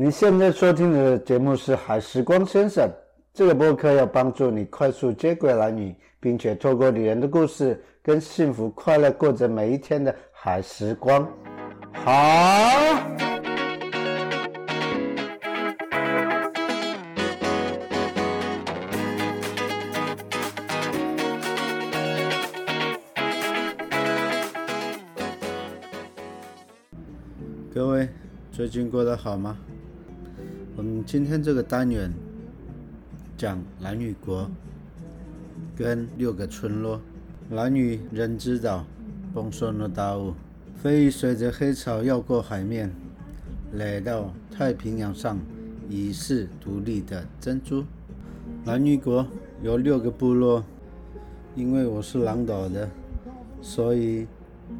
你现在收听的节目是《海时光先生》，这个播客要帮助你快速接轨男女，并且透过女人的故事，跟幸福快乐过着每一天的海时光。好，各位最近过得好吗？我们今天这个单元讲蓝屿国跟六个村落。蓝屿人知道，丰收的大雾，飞鱼随着黑潮绕过海面，来到太平洋上，疑似独立的珍珠。蓝屿国有六个部落，因为我是狼岛的，所以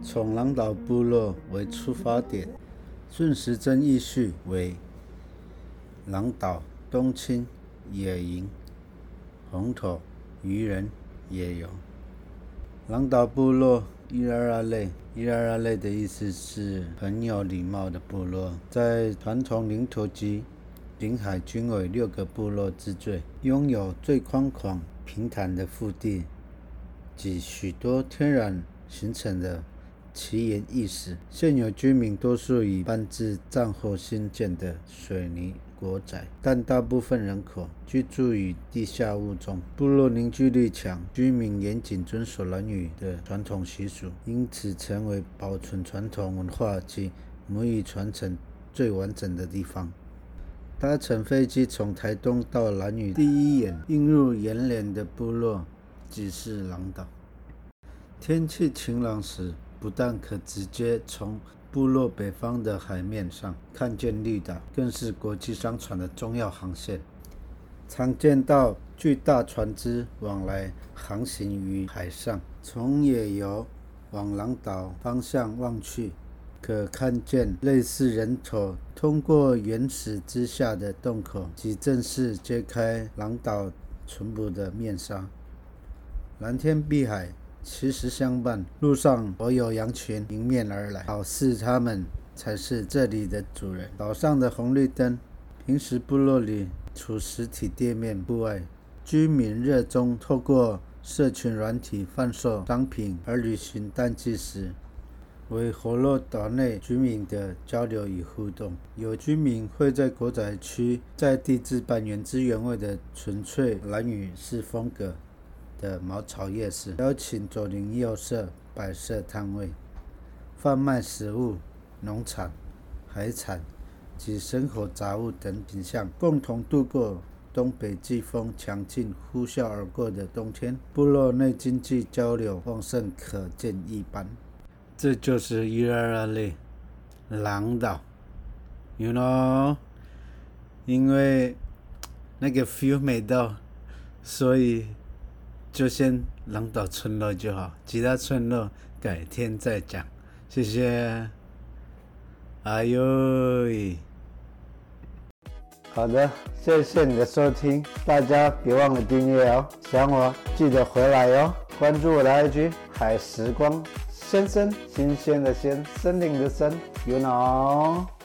从狼岛部落为出发点，顺时针意序为。狼岛、冬青、野营、红头、渔人、野游。狼岛部落伊拉拉类，伊拉拉类的意思是很有礼貌的部落，在传统领土及领海均为六个部落之最，拥有最宽广平坦的腹地及许多天然形成的奇岩异石。现有居民多数已搬至战后新建的水泥。国宅，但大部分人口居住于地下物中，部落凝聚力强，居民严谨遵守男女的传统习俗，因此成为保存传统文化及母语传承最完整的地方。搭乘飞机从台东到兰屿，第一眼映入眼帘的部落即是狼岛。天气晴朗时，不但可直接从部落北方的海面上看见绿岛，更是国际商船的重要航线。常见到巨大船只往来航行于海上。从野游往狼岛方向望去，可看见类似人头通过原始之下的洞口，即正式揭开狼岛淳朴的面纱。蓝天碧海。其实相伴，路上我有羊群迎面而来，好似他们才是这里的主人。岛上的红绿灯，平时部落里除实体店面不外，居民热衷透过社群软体贩售商品，而旅行淡季时，为活络岛内居民的交流与互动。有居民会在国仔区在地置办原汁原味的纯粹蓝屿式风格。的茅草夜市，邀请左邻右舍摆设摊位，贩卖食物、农产、海产及生活杂物等品项，共同度过东北季风强劲呼啸而过的冬天。部落内经济交流旺盛，可见一斑。这就是伊拉拉类狼岛，you know，因为那个 feel 美到，所以。就先狼岛村落就好，其他村落改天再讲。谢谢。哎呦喂！好的，谢谢你的收听，大家别忘了订阅哦。想我记得回来哟，关注我的 IG 海时光先生，新鲜的鲜，森林的森，you know。